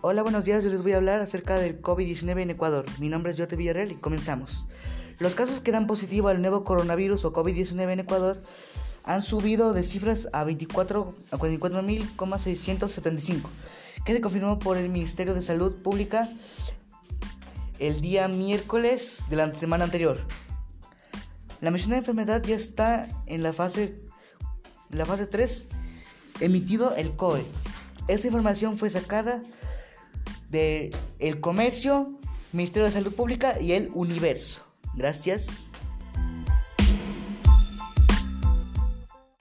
Hola, buenos días. Yo les voy a hablar acerca del COVID-19 en Ecuador. Mi nombre es Yote Villarreal y comenzamos. Los casos que dan positivo al nuevo coronavirus o COVID-19 en Ecuador han subido de cifras a 24 a 44.675, que se confirmó por el Ministerio de Salud Pública el día miércoles de la semana anterior. La mencionada enfermedad ya está en la fase, la fase 3, emitido el COE. Esta información fue sacada de El Comercio, Ministerio de Salud Pública y El Universo. Gracias.